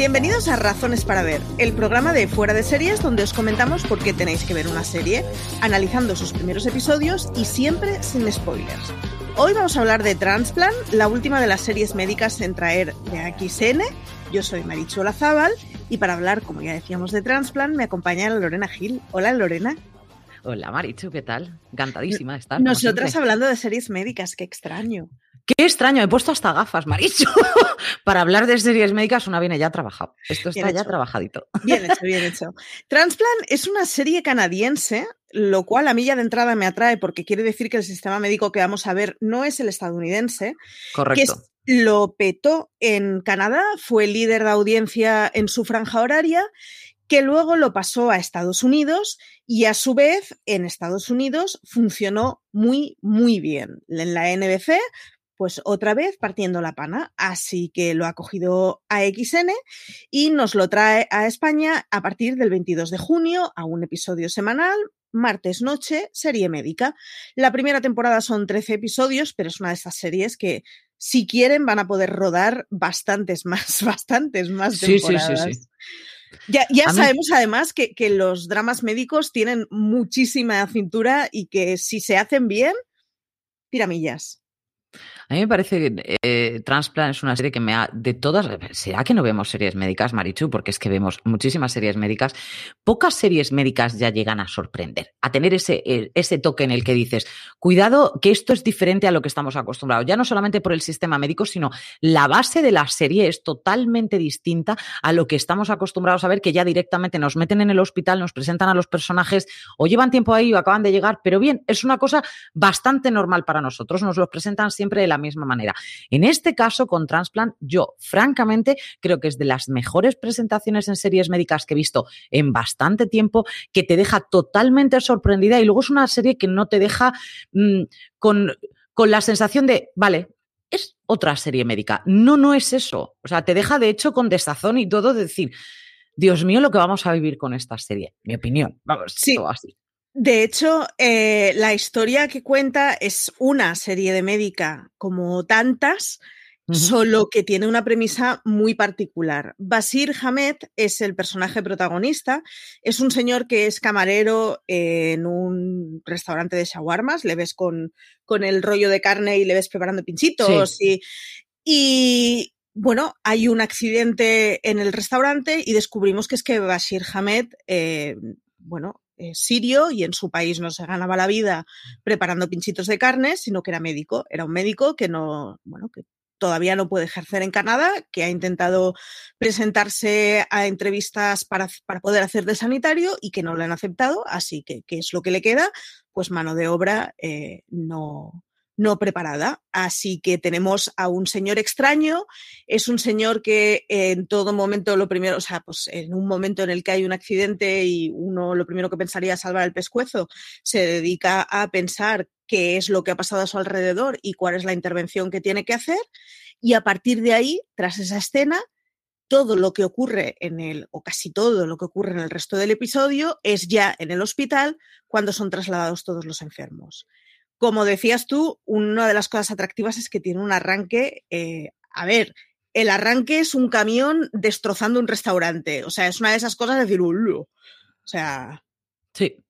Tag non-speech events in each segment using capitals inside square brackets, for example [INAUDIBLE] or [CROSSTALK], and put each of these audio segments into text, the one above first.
Bienvenidos a Razones para Ver, el programa de Fuera de Series donde os comentamos por qué tenéis que ver una serie, analizando sus primeros episodios y siempre sin spoilers. Hoy vamos a hablar de Transplant, la última de las series médicas en traer de XN. Yo soy Marichu Olazábal y para hablar, como ya decíamos, de Transplant me acompaña Lorena Gil. Hola Lorena. Hola Marichu, ¿qué tal? Encantadísima de estar. Nosotras hablando de series médicas, qué extraño. Qué extraño, he puesto hasta gafas, Marichu. [LAUGHS] Para hablar de series médicas, una viene ya trabajado. Esto está ya trabajadito. Bien hecho, bien [LAUGHS] hecho. Transplant es una serie canadiense, lo cual a mí ya de entrada me atrae porque quiere decir que el sistema médico que vamos a ver no es el estadounidense. Correcto. Que lo petó en Canadá, fue líder de audiencia en su franja horaria que luego lo pasó a Estados Unidos y a su vez en Estados Unidos funcionó muy, muy bien. En la NBC pues otra vez partiendo la pana. Así que lo ha cogido a XN y nos lo trae a España a partir del 22 de junio a un episodio semanal, martes noche, serie médica. La primera temporada son 13 episodios, pero es una de esas series que si quieren van a poder rodar bastantes más, [LAUGHS] bastantes más temporadas. Sí, sí, sí, Ya, ya sabemos además que, que los dramas médicos tienen muchísima cintura y que si se hacen bien, piramillas. A mí me parece que eh, Transplant es una serie que me ha, de todas, ¿será que no vemos series médicas, Marichu? Porque es que vemos muchísimas series médicas. Pocas series médicas ya llegan a sorprender, a tener ese, ese toque en el que dices, cuidado que esto es diferente a lo que estamos acostumbrados, ya no solamente por el sistema médico, sino la base de la serie es totalmente distinta a lo que estamos acostumbrados a ver, que ya directamente nos meten en el hospital, nos presentan a los personajes o llevan tiempo ahí o acaban de llegar, pero bien, es una cosa bastante normal para nosotros, nos los presentan siempre de la misma manera. En este caso, con Transplant, yo francamente creo que es de las mejores presentaciones en series médicas que he visto en bastante tiempo, que te deja totalmente sorprendida y luego es una serie que no te deja mm, con, con la sensación de, vale, es otra serie médica. No, no es eso. O sea, te deja de hecho con desazón y todo de decir, Dios mío, lo que vamos a vivir con esta serie. Mi opinión. Vamos, sí. todo así. De hecho, eh, la historia que cuenta es una serie de médica como tantas, solo que tiene una premisa muy particular. Basir Hamed es el personaje protagonista, es un señor que es camarero en un restaurante de shawarmas, le ves con, con el rollo de carne y le ves preparando pinchitos y, bueno, hay un accidente en el restaurante y descubrimos que es que Bashir Hamed, eh, bueno, eh, sirio y en su país no se ganaba la vida preparando pinchitos de carne, sino que era médico. Era un médico que no, bueno, que todavía no puede ejercer en Canadá, que ha intentado presentarse a entrevistas para, para poder hacer de sanitario y que no le han aceptado, así que, ¿qué es lo que le queda? Pues mano de obra eh, no, no preparada. Así que tenemos a un señor extraño, es un señor que en todo momento lo primero, o sea, pues en un momento en el que hay un accidente y uno lo primero que pensaría es salvar el pescuezo, se dedica a pensar qué es lo que ha pasado a su alrededor y cuál es la intervención que tiene que hacer. Y a partir de ahí, tras esa escena, todo lo que ocurre en el, o casi todo lo que ocurre en el resto del episodio, es ya en el hospital cuando son trasladados todos los enfermos. Como decías tú, una de las cosas atractivas es que tiene un arranque, eh, a ver, el arranque es un camión destrozando un restaurante. O sea, es una de esas cosas de decir, o sea. Sí.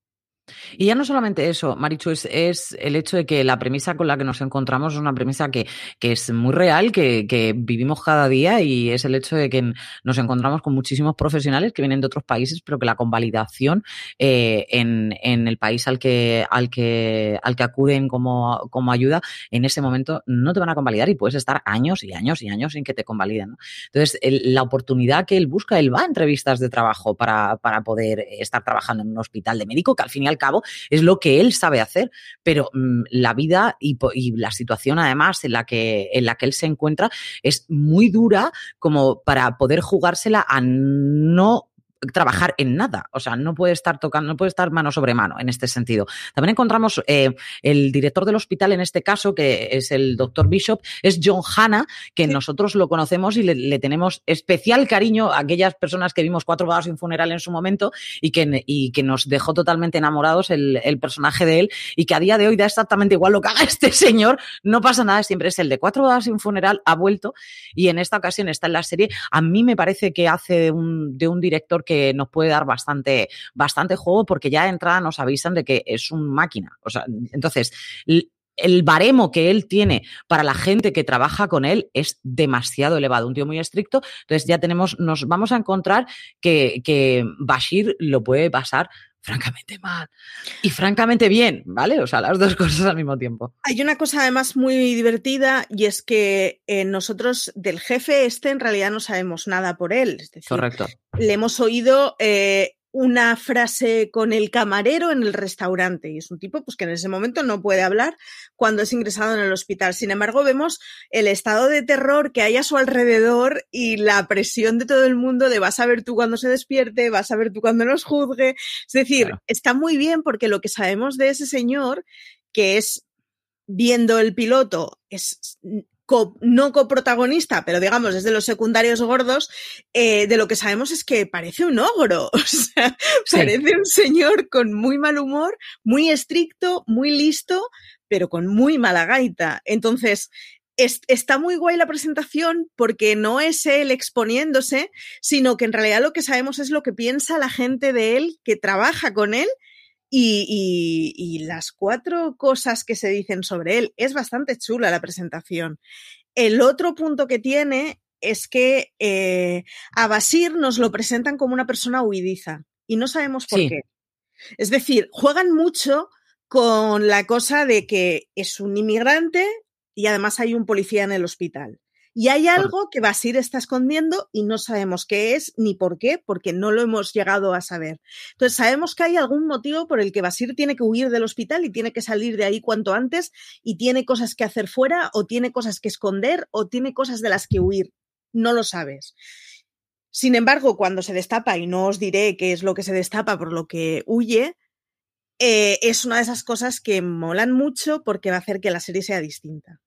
Y ya no solamente eso, Marichu, es, el hecho de que la premisa con la que nos encontramos es una premisa que, es muy real, que, vivimos cada día y es el hecho de que nos encontramos con muchísimos profesionales que vienen de otros países, pero que la convalidación eh, en, el país al que, al que, al que acuden como, como ayuda, en ese momento no te van a convalidar y puedes estar años y años y años sin que te convaliden. Entonces, la oportunidad que él busca, él va a entrevistas de trabajo para, para poder estar trabajando en un hospital de médico, que al fin y al cabo es lo que él sabe hacer, pero mm, la vida y, la situación además en la, que, en la que él se encuentra es muy dura como para poder jugársela a no trabajar en nada, o sea, no puede estar tocando, no puede estar mano sobre mano en este sentido. También encontramos eh, el director del hospital en este caso, que es el doctor Bishop, es John Hanna, que nosotros lo conocemos y le, tenemos especial cariño a aquellas personas que vimos Cuatro bodas sin funeral en su momento y que, y que nos dejó totalmente enamorados el, el personaje de él y que a día de hoy da exactamente igual lo que haga [LAUGHS] este señor, no pasa nada, siempre es el de Cuatro bodas sin funeral, ha vuelto y en esta ocasión está en la serie. A mí me parece que hace de un, de un director que nos puede dar bastante, bastante juego porque ya de entrada nos avisan de que es un máquina. O sea, entonces, el baremo que él tiene para la gente que trabaja con él es demasiado elevado, un tío muy estricto. Entonces ya tenemos, nos vamos a encontrar que, que Bashir lo puede pasar francamente mal y francamente bien, ¿vale? O sea, las dos [LAUGHS] cosas al mismo tiempo. Hay una cosa además muy divertida y es que eh, nosotros del jefe este en realidad no sabemos nada por él. Correcto. Le hemos oído eh, una frase con el camarero en el restaurante y es un tipo pues que en ese momento no puede hablar cuando es ingresado en el hospital. Sin embargo, vemos el estado de terror que hay a su alrededor y la presión de todo el mundo de vas a ver tú cuando se despierte, vas a ver tú cuando nos juzgue. Es decir, está muy bien porque lo que sabemos de ese señor que es viendo el piloto es no coprotagonista, pero digamos desde los secundarios gordos, eh, de lo que sabemos es que parece un ogro, [LAUGHS] o sea, parece un señor con muy mal humor, muy estricto, muy listo, pero con muy mala gaita. Entonces, está muy guay la presentación porque no es él exponiéndose, sino que en realidad lo que sabemos es lo que piensa la gente de él que trabaja con él y, las cuatro cosas que se dicen sobre él. Es bastante chula la presentación. El otro punto que tiene es que eh, a Basir nos lo presentan como una persona huidiza y no sabemos por qué. Es decir, juegan mucho con la cosa de que es un inmigrante y además hay un policía en el hospital. Y hay algo que Basir está escondiendo y no sabemos qué es ni por qué, porque no lo hemos llegado a saber. Entonces, sabemos que hay algún motivo por el que Basir tiene que huir del hospital y tiene que salir de ahí cuanto antes y tiene cosas que hacer fuera o tiene cosas que esconder o tiene cosas de las que huir. No lo sabes. Sin embargo, cuando se destapa, y no os diré qué es lo que se destapa por lo que huye, eh, es una de esas cosas que molan mucho porque va a hacer que la serie sea distinta.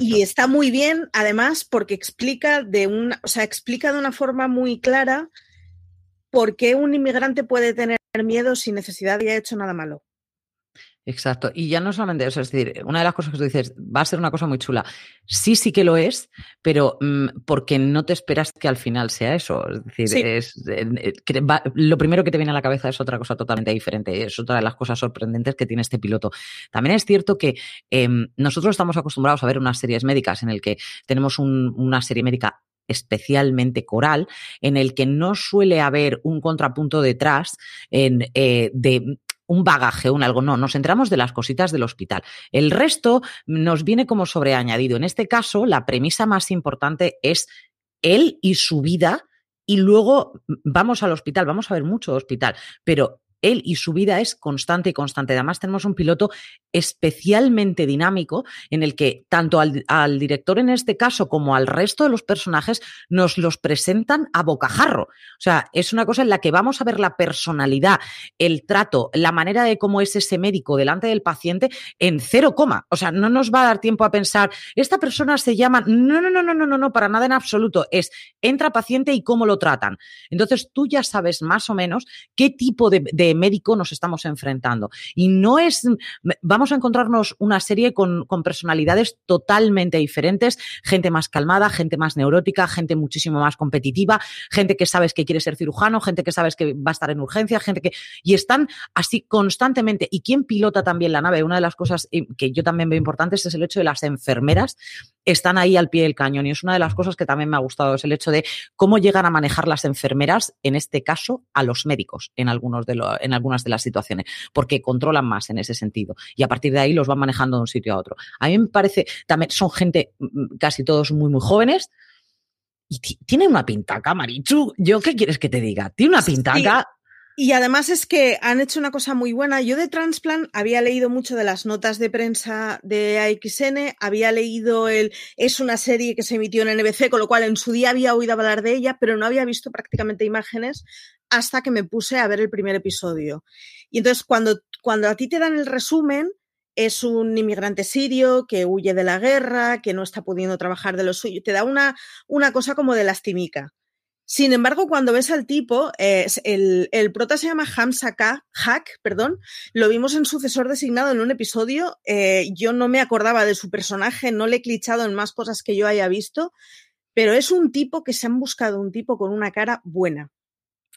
Y está muy bien, además, porque explica de una, o sea, explica de una forma muy clara por qué un inmigrante puede tener miedo sin necesidad de haber hecho nada malo. Exacto. Y ya no solamente eso, es decir, una de las cosas que tú dices, va a ser una cosa muy chula. Sí, sí que lo es, pero mm, porque no te esperas que al final sea eso. Es decir, es, eh, eh, lo primero que te viene a la cabeza es otra cosa totalmente diferente. Es otra de las cosas sorprendentes que tiene este piloto. También es cierto que em, nosotros estamos acostumbrados a ver unas series médicas en el que tenemos una serie médica especialmente coral, en el que no suele haber un contrapunto detrás en, eh, de un bagaje, un algo, no, nos entramos de las cositas del hospital. El resto nos viene como sobreañadido. En este caso, la premisa más importante es él y su vida y luego vamos al hospital, vamos a ver mucho hospital, pero él y su vida es constante y constante. Además, tenemos un piloto especialmente dinámico en el que tanto al, director en este caso como al resto de los personajes nos los presentan a bocajarro. O sea, es una cosa en la que vamos a ver la personalidad, el trato, la manera de cómo es ese médico delante del paciente en cero coma. O sea, no nos va a dar tiempo a pensar, esta persona se llama, no, no, no, no, no, no, no, para nada en absoluto. Es, entra paciente y cómo lo tratan. Entonces, tú ya sabes más o menos qué tipo de médico nos estamos enfrentando. Y no es, vamos a encontrarnos una serie con, con personalidades totalmente diferentes, gente más calmada, gente más neurótica, gente muchísimo más competitiva, gente que sabes que quiere ser cirujano, gente que sabes que va a estar en urgencia, gente que... Y están así constantemente. ¿Y quién pilota también la nave? Una de las cosas eh, que yo también veo importantes es el hecho de las enfermeras están ahí al pie del cañón. Y es una de las cosas que también me ha gustado, es el hecho de cómo llegan a manejar las enfermeras, en este caso, a los médicos en, algunos de en algunas de las situaciones, porque controlan más en ese sentido. Y a partir de ahí los van manejando de un sitio a otro. A mí me parece, también son gente mm, casi todos muy, muy jóvenes. Y tiene una pintaca, Marichu. ¿Yo qué quieres que te diga? Tiene una pintaca. Y además es que han hecho una cosa muy buena. Yo de Transplant había leído mucho de las notas de prensa de AXN, había leído el. Es una serie que se emitió en NBC, con lo cual en su día había oído hablar de ella, pero no había visto prácticamente imágenes hasta que me puse a ver el primer episodio. Y entonces, cuando, cuando a ti te dan el resumen, es un inmigrante sirio que huye de la guerra, que no está pudiendo trabajar de lo suyo. Te da una, una cosa como de lastimica. Sin embargo, cuando ves al tipo, el, el, prota se llama Hamza Hack, perdón, lo vimos en sucesor designado en un episodio. Eh, yo no me acordaba de su personaje, no le he clichado en más cosas que yo haya visto, pero es un tipo que se han buscado un tipo con una cara buena.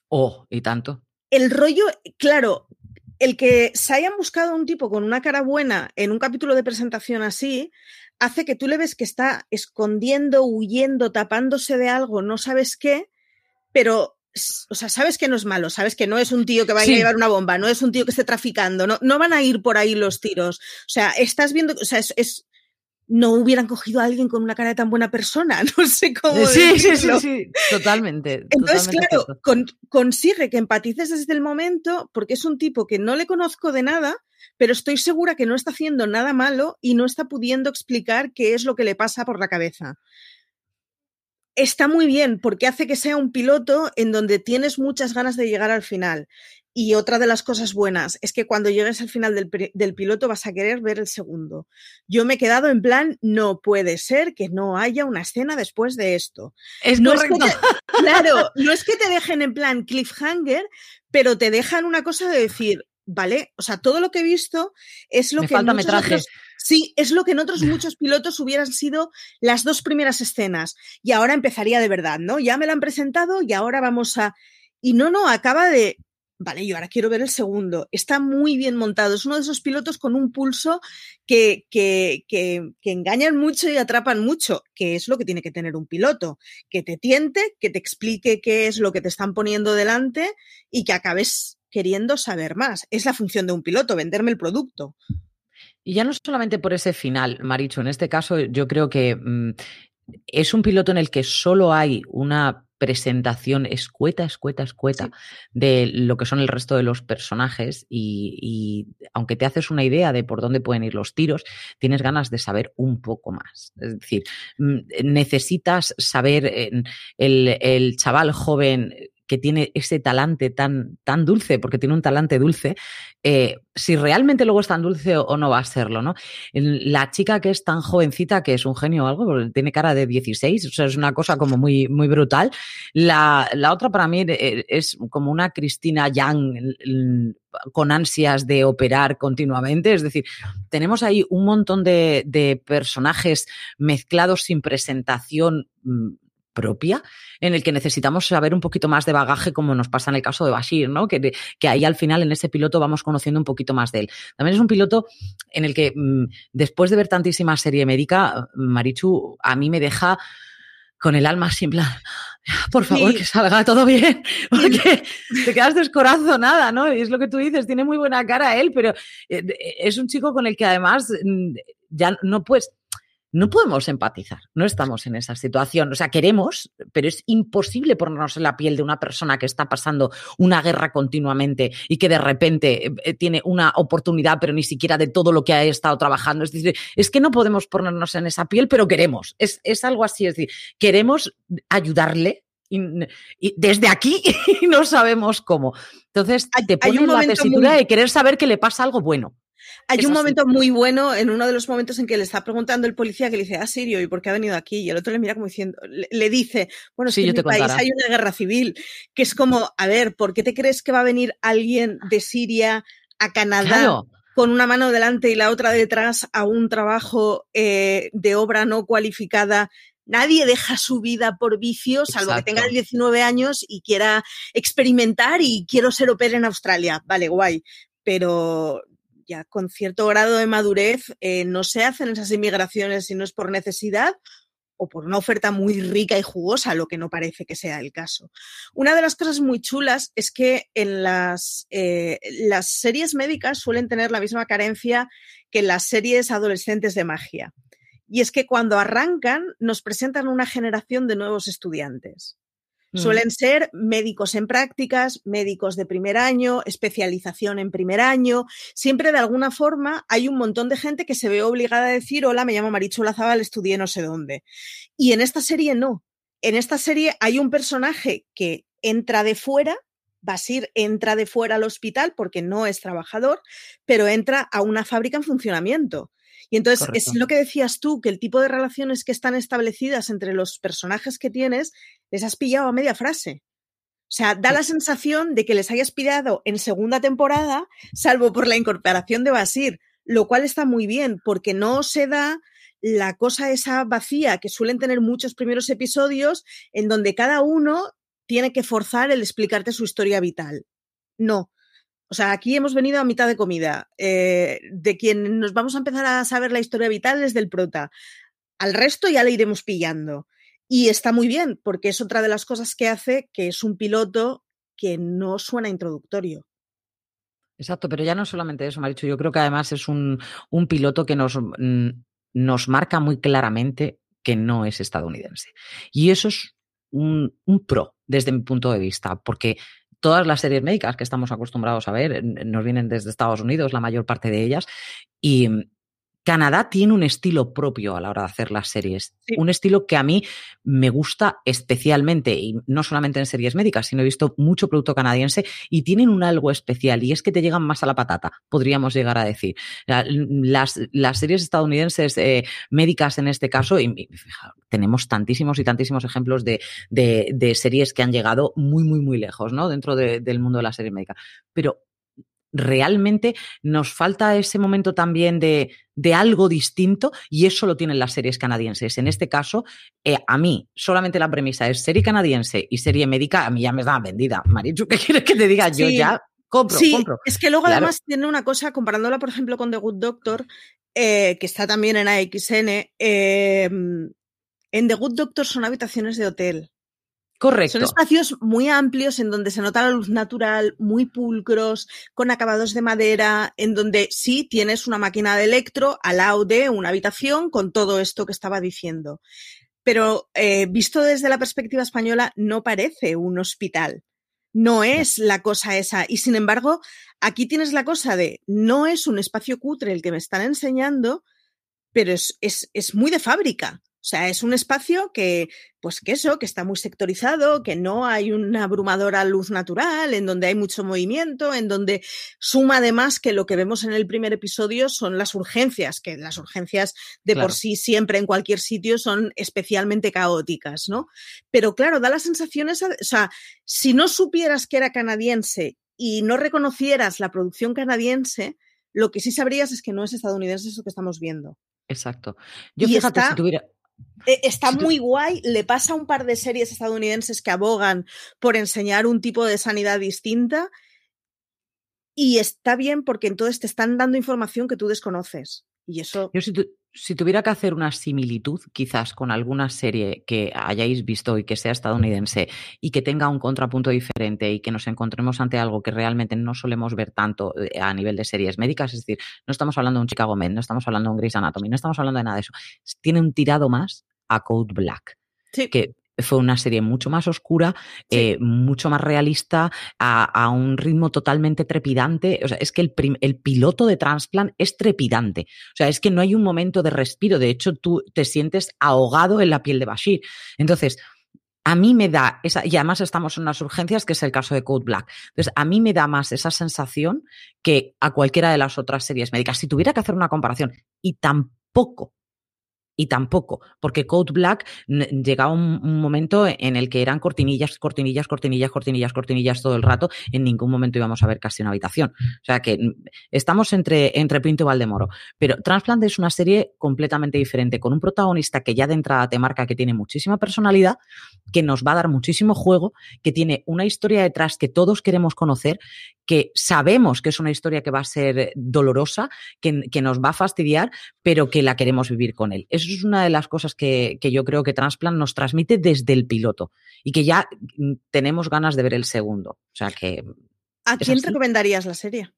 Oh, y tanto. El rollo, claro, el que se hayan buscado un tipo con una cara buena en un capítulo de presentación así, hace que tú le ves que está escondiendo, huyendo, tapándose de algo, no sabes qué, pero, o sea, sabes que no es malo, sabes que no es un tío que vaya a llevar una bomba, no es un tío que esté traficando, no, no van a ir por ahí los tiros. O sea, estás viendo, o sea, es, no hubieran cogido a alguien con una cara de tan buena persona, [LAUGHS] no sé cómo. Sí, sí, sí, sí, totalmente. Entonces, claro, consigue que empatices desde el momento, porque es un tipo que no le conozco de nada, pero estoy segura que no está haciendo nada malo y no está pudiendo explicar qué es lo que le pasa por la cabeza está muy bien porque hace que sea un piloto en donde tienes muchas ganas de llegar al final. Y otra de las cosas buenas es que cuando llegues al final del, piloto vas a querer ver el segundo. Yo me he quedado en plan, no puede ser que no haya una escena después de esto. Es no claro, no es que te dejen en plan cliffhanger, pero te dejan una cosa de decir, vale, o sea, todo lo que he visto es lo que... Falta metraje. Sí, es lo que en otros [LAUGHS] muchos pilotos hubieran sido las dos primeras escenas. Y ahora empezaría de verdad, ¿no? Ya me la han presentado y ahora vamos a. Y no, no, acaba de. Vale, yo ahora quiero ver el segundo. Está muy bien montado. Es uno de esos pilotos con un pulso que, que, que, que, engañan mucho y atrapan mucho, que es lo que tiene que tener un piloto. Que te tiente, que te explique qué es lo que te están poniendo delante y que acabes queriendo saber más. Es la función de un piloto, venderme el producto. Y ya no solamente por ese final, Maricho, en este caso yo creo que mm, es un piloto en el que solo hay una presentación escueta, escueta, escueta de lo que son el resto de los personajes y, aunque te haces una idea de por dónde pueden ir los tiros, tienes ganas de saber un poco más. Es decir, mm, necesitas saber el, el chaval joven que tiene ese talante tan, tan dulce, porque tiene un talante dulce, eh, si realmente luego es tan dulce o, no va a serlo, ¿no? La chica que es tan jovencita, que es un genio o algo, tiene cara de 16, o sea, es una cosa como muy, muy brutal. La, la otra para mí eh, es como una Cristina Young con ansias de operar continuamente. Es decir, tenemos ahí un montón de, de personajes mezclados sin presentación mm, propia, en el que necesitamos saber un poquito más de bagaje, como nos pasa en el caso de Bashir, ¿no? Que, que ahí al final en ese piloto vamos conociendo un poquito más de él. También es un piloto en el que mm, después de ver tantísima serie médica, Marichu a mí me deja con el alma simple. Por favor, que salga todo bien, [LAUGHS] porque te quedas descorazonada, ¿no? Y es lo que tú dices, tiene muy buena cara él, pero eh, es un chico con el que además mm, ya no puedes, no podemos empatizar, no estamos en esa situación. O sea, queremos, pero es imposible ponernos en la piel de una persona que está pasando una guerra continuamente y que de repente eh, tiene una oportunidad, pero ni siquiera de todo lo que ha estado trabajando. Es decir, es que no podemos ponernos en esa piel, pero queremos. Es, algo así, es decir, queremos ayudarle y, desde aquí [LAUGHS] no sabemos cómo. Entonces, te pones en la tesitura de querer saber que le pasa algo bueno. Hay un momento muy bueno en uno de los momentos en que le está preguntando el policía que le dice, ah, Sirio, ¿y por qué ha venido aquí? Y el otro le mira como diciendo, le, dice, bueno, en mi país hay una guerra civil, que es como, a ver, ¿por qué te crees que va a venir alguien de Siria a Canadá? con una mano delante y la otra detrás a un trabajo eh, de obra no cualificada Nadie deja su vida por vicio, salvo que tenga 19 años y quiera experimentar y quiero ser opera en Australia. Vale, guay. Pero ya con cierto grado de madurez eh, no se hacen esas inmigraciones si no es por necesidad o por una oferta muy rica y jugosa, lo que no parece que sea el caso. Una de las cosas muy chulas es que en las, eh, series médicas suelen tener la misma carencia que las series adolescentes de magia. Y es que cuando arrancan nos presentan una generación de nuevos estudiantes. Mm. Suelen ser médicos en prácticas, médicos de primer año, especialización en primer año. Siempre de alguna forma hay un montón de gente que se ve obligada a decir, hola, me llamo Marichu Lazabal, estudié no sé dónde. Y en esta serie no. En esta serie hay un personaje que entra de fuera, Basir entra de fuera al hospital porque no es trabajador, pero entra a una fábrica en funcionamiento. Y entonces es lo que decías tú, que el tipo de relaciones que están establecidas entre los personajes que tienes, les has pillado a media frase. O sea, da la sensación de que les hayas pillado en segunda temporada, salvo por la incorporación de Basir, lo cual está muy bien, porque no se da la cosa esa vacía que suelen tener muchos primeros episodios, en donde cada uno tiene que forzar el explicarte su historia vital. No, o sea, aquí hemos venido a mitad de comida. Eh, de quien nos vamos a empezar a saber la historia vital es del prota. Al resto ya le iremos pillando. Y está muy bien, porque es otra de las cosas que hace que es un piloto que no suena introductorio. Exacto, pero ya no solamente eso, Marichu, yo creo que además es un, piloto que nos, mm, nos marca muy claramente que no es estadounidense. Y eso es un pro desde mi punto de vista, porque todas las series médicas que estamos acostumbrados a ver nos vienen desde Estados Unidos, la mayor parte de ellas, y Canadá tiene un estilo propio a la hora de hacer las series. Un estilo que a mí me gusta especialmente, y no solamente en series médicas, sino he visto mucho producto canadiense y tienen un algo especial, y es que te llegan más a la patata, podríamos llegar a decir. Las, las series estadounidenses eh, médicas en este caso, y, tenemos tantísimos y tantísimos ejemplos de, de, series que han llegado muy, muy, muy lejos, ¿no? Dentro del mundo de la serie médica. Pero realmente nos falta ese momento también de, de, algo distinto y eso lo tienen las series canadienses. En este caso, eh, a mí solamente la premisa es serie canadiense y serie médica, a mí ya me da vendida. Marichu, ¿qué quieres que te diga? Yo ya compro, sí, compro. Es que luego además tiene una cosa, comparándola por ejemplo con The Good Doctor, eh, que está también en AXN, eh, en The Good Doctor son habitaciones de hotel. Correcto. Son espacios muy amplios en donde se nota la luz natural, muy pulcros, con acabados de madera, en donde sí tienes una máquina de electro al lado de una habitación con todo esto que estaba diciendo. Pero eh, visto desde la perspectiva española, no parece un hospital. No es la cosa esa. Y sin embargo, aquí tienes la cosa de no es un espacio cutre el que me están enseñando, pero es, es, es muy de fábrica. O sea, es un espacio que, pues que eso, que está muy sectorizado, que no hay una abrumadora luz natural, en donde hay mucho movimiento, en donde suma además que lo que vemos en el primer episodio son las urgencias, que las urgencias de por sí siempre en cualquier sitio son especialmente caóticas, ¿no? Pero claro, da la sensación esa, o sea, si no supieras que era canadiense y no reconocieras la producción canadiense, lo que sí sabrías es que no es estadounidense eso que estamos viendo. Exacto. Yo fíjate, si tuviera, está muy guay, le pasa a un par de series estadounidenses que abogan por enseñar un tipo de sanidad distinta y está bien porque entonces te están dando información que tú desconoces. Y eso... Yo si, tuviera que hacer una similitud quizás con alguna serie que hayáis visto y que sea estadounidense y que tenga un contrapunto diferente y que nos encontremos ante algo que realmente no solemos ver tanto eh, a nivel de series médicas, es decir, no estamos hablando de un Chicago Med, no estamos hablando de un Grey's Anatomy, no estamos hablando de nada de eso. Tiene un tirado más a Code Black. Que fue una serie mucho más oscura, eh, mucho más realista, a, un ritmo totalmente trepidante. O sea, es que el, el, piloto de Transplant es trepidante. O sea, es que no hay un momento de respiro. De hecho, tú te sientes ahogado en la piel de Bashir. Entonces, a mí me da esa, y además estamos en unas urgencias, que es el caso de Code Black. Entonces, a mí me da más esa sensación que a cualquiera de las otras series médicas. Si tuviera que hacer una comparación, y tampoco y tampoco, porque Code Black llegaba un, momento en el que eran cortinillas, cortinillas, cortinillas, cortinillas, cortinillas todo el rato. En ningún momento íbamos a ver casi una habitación. O sea que estamos entre, entre Pinto y Valdemoro. Pero Transplant es una serie completamente diferente, con un protagonista que ya de entrada te marca que tiene muchísima personalidad, que nos va a dar muchísimo juego, que tiene una historia detrás que todos queremos conocer, que sabemos que es una historia que va a ser dolorosa, que, que nos va a fastidiar, pero que la queremos vivir con él. Eso es una de las cosas que, que, yo creo que Transplant nos transmite desde el piloto y que ya mm, tenemos ganas de ver el segundo. O sea que. ¿A quién recomendarías la serie?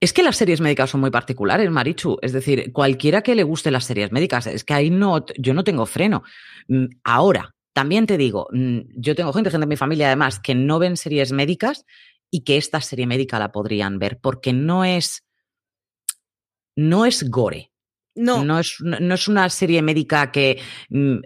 Es que las series médicas son muy particulares, Marichu. Es decir, cualquiera que le guste las series médicas, es que ahí no, yo no tengo freno. Mm, ahora, También te digo, mm, yo tengo gente, gente de mi familia además, que no ven series médicas y que esta serie médica la podrían ver, porque no es, no es gore. No. No es, no es una serie médica que mm,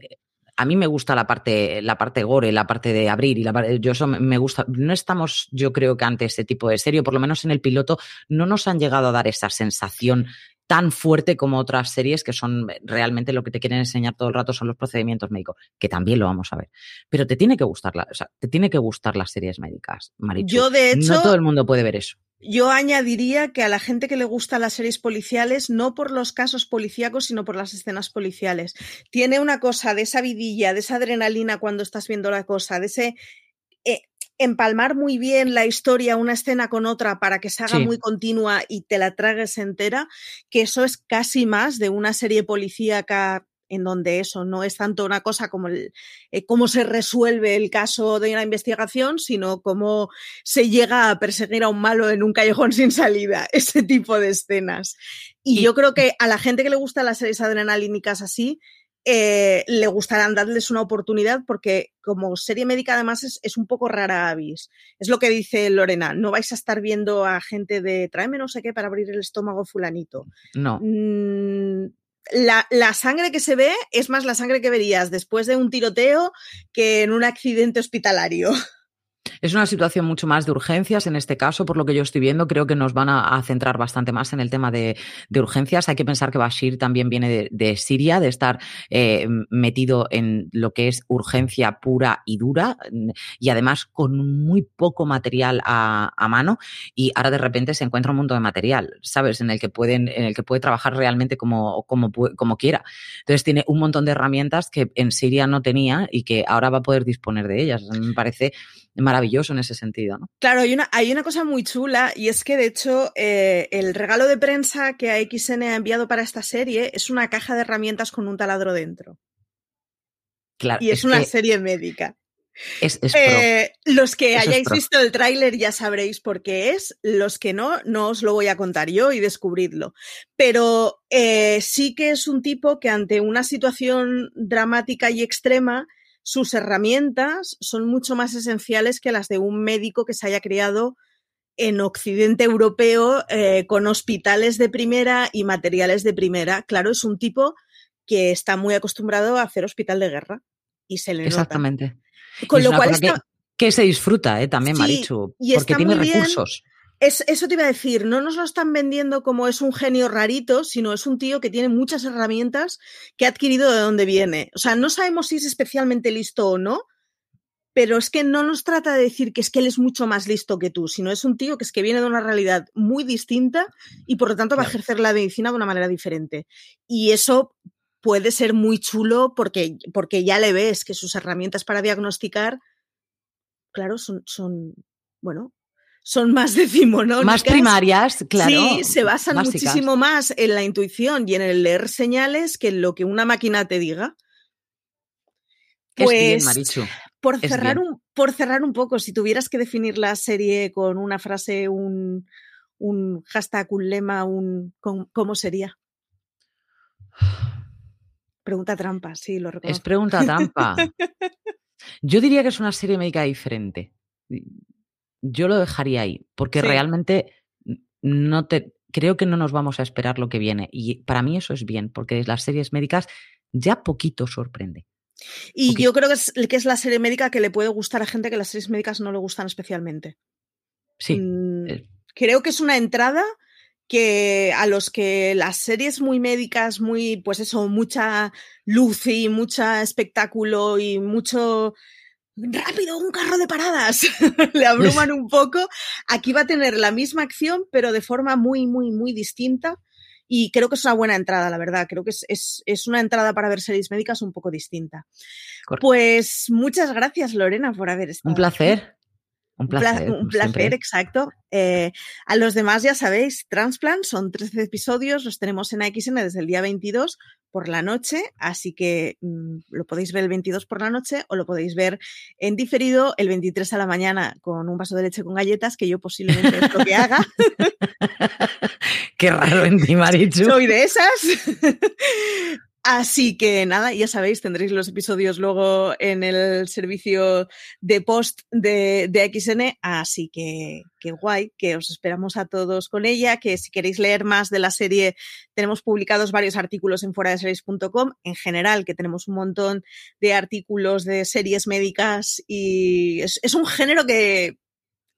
a mí me gusta la parte, la parte gore, la parte de abrir y la parte, yo eso me gusta. No estamos, yo creo que ante ese tipo de serie, por lo menos en el piloto, no nos han llegado a dar esa sensación tan fuerte como otras series que son realmente lo que te quieren enseñar todo el rato son los procedimientos médicos, que también lo vamos a ver. Pero te tiene que gustar, la, o sea, te tiene que gustar las series médicas, Marichu. Yo, de hecho, no todo el mundo puede ver eso. Yo añadiría que a la gente que le gusta las series policiales, no por los casos policíacos, sino por las escenas policiales. Tiene una cosa de esa vidilla, de esa adrenalina cuando estás viendo la cosa, de ese eh, empalmar muy bien la historia, una escena con otra, para que se haga Sí. muy continua y te la tragues entera, que eso es casi más de una serie policíaca en donde eso no es tanto una cosa como el, eh, cómo se resuelve el caso de una investigación, sino cómo se llega a perseguir a un malo en un callejón [LAUGHS] sin salida, ese tipo de escenas. Y, Y- yo creo que a la gente que le gustan las series adrenalínicas así, eh, le gustarán darles una oportunidad porque como serie médica además es, es un poco rara avis. Es lo que dice Lorena, no vais a estar viendo a gente de tráeme no sé qué para abrir el estómago fulanito. No. Mm, la, la sangre que se ve es más la sangre que verías después de un tiroteo que en un accidente hospitalario. [LAUGHS] Es una situación mucho más de urgencias en este caso, por lo que yo estoy viendo. Creo que nos van a, centrar bastante más en el tema de, urgencias. Hay que pensar que Bashir también viene de, Siria, de estar eh, metido en lo que es urgencia pura y dura, y además con muy poco material a, a, mano. Y ahora de repente se encuentra un montón de material, ¿sabes? En el que pueden, en el que puede trabajar realmente como, como, como quiera. Entonces tiene un montón de herramientas que en Siria no tenía y que ahora va a poder disponer de ellas. Me parece maravilloso en ese sentido. ¿no? Claro, hay una, hay una cosa muy chula y es que de hecho eh, el regalo de prensa que AXN ha enviado para esta serie es una caja de herramientas con un taladro dentro. Claro, y es, es una que... serie médica. Es, es eh, los que Eso hayáis visto el tráiler ya sabréis por qué es, los que no, no os lo voy a contar yo y descubridlo. Pero eh, sí que es un tipo que ante una situación dramática y extrema, sus herramientas son mucho más esenciales que las de un médico que se haya criado en Occidente europeo eh, con hospitales de primera y materiales de primera. Claro, es un tipo que está muy acostumbrado a hacer hospital de guerra y se le Exactamente. Nota. Con lo cual está... que, que, se disfruta eh, también, sí, Marichu, porque tiene bien, recursos. Es, eso te iba a decir, no nos lo están vendiendo como es un genio rarito, sino es un tío que tiene muchas herramientas que ha adquirido de dónde viene. O sea, no sabemos si es especialmente listo o no, pero es que no nos trata de decir que es que él es mucho más listo que tú, sino es un tío que es que viene de una realidad muy distinta y por lo tanto va a ejercer la medicina de una manera diferente. Y eso puede ser muy chulo porque, porque ya le ves que sus herramientas para diagnosticar, claro, son, son bueno, son más [LAUGHS] decimonónicas. Más primarias, claro. Sí, se basan básicas. muchísimo más en la intuición y en el leer señales que en lo que una máquina te diga. Pues, es bien, Marichu. Por cerrar, un, por cerrar un poco, si tuvieras que definir la serie con una frase, un, un hashtag, un lema, un, ¿cómo sería? Pregunta trampa, sí, lo reconozco. Es pregunta trampa. [LAUGHS] Yo diría que es una serie médica diferente. Yo lo dejaría ahí, porque sí. realmente no te creo que no nos vamos a esperar lo que viene. Y para mí eso es bien, porque las series médicas ya poquito sorprende. Y poquito. yo creo que es, que es la serie médica que le puede gustar a gente que las series médicas no le gustan especialmente. Sí. Mm, creo que es una entrada que a los que las series muy médicas, muy, pues eso, mucha luz y mucha espectáculo y mucho rápido, un carro de paradas, [LAUGHS] le abruman un poco. Aquí va a tener la misma acción, pero de forma muy, muy, muy distinta. Y creo que es una buena entrada, la verdad. Creo que es, es, es una entrada para ver series médicas un poco distinta. Correcto. Pues muchas gracias, Lorena, por haber estado. Un placer. Un placer, un placer siempre. exacto. Eh, a los demás ya sabéis, Transplant son 13 episodios, los tenemos en AXN desde el día 22 por la noche, así que mmm, lo podéis ver el 22 por la noche o lo podéis ver en diferido el 23 a la mañana con un vaso de leche con galletas, que yo posiblemente es lo que haga. [LAUGHS] Qué raro en ti, [LAUGHS] Marichu. Soy de esas. Así que nada, ya sabéis, tendréis los episodios luego en el servicio de post de, de XN, así que qué guay, que os esperamos a todos con ella, que si queréis leer más de la serie, tenemos publicados varios artículos en fuera de series.com, en general, que tenemos un montón de artículos de series médicas y es, es un género que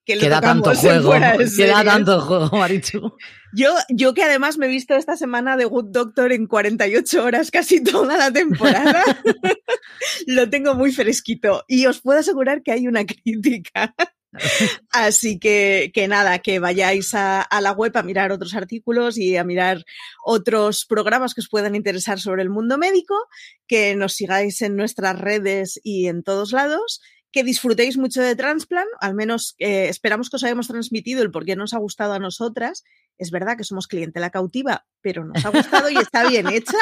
que queda tanto juego, queda tanto juego, Marichu. Yo, yo que además me he visto esta semana de Good Doctor en 48 horas casi [LAUGHS] toda la temporada, [LAUGHS] lo tengo muy fresquito y os puedo asegurar que hay una [LAUGHS] crítica. Así que, que nada, que vayáis a, a, la web a mirar otros artículos y a mirar otros programas que os puedan interesar sobre el mundo médico, que nos sigáis en nuestras redes y en todos lados que disfrutéis mucho de Transplan, al menos eh, esperamos que os hayamos transmitido el por qué nos ha gustado a nosotras. Es verdad que somos clientela cautiva, pero nos ha gustado y está bien hecha.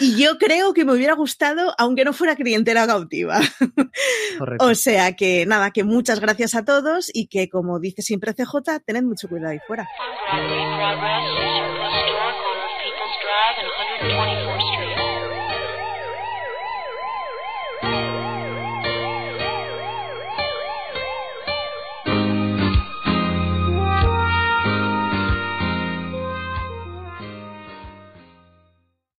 Y yo creo que me hubiera gustado, aunque no fuera clientela cautiva. o sea que nada, que muchas gracias a todos y que, como dice siempre CJ, tened mucho cuidado ahí fuera.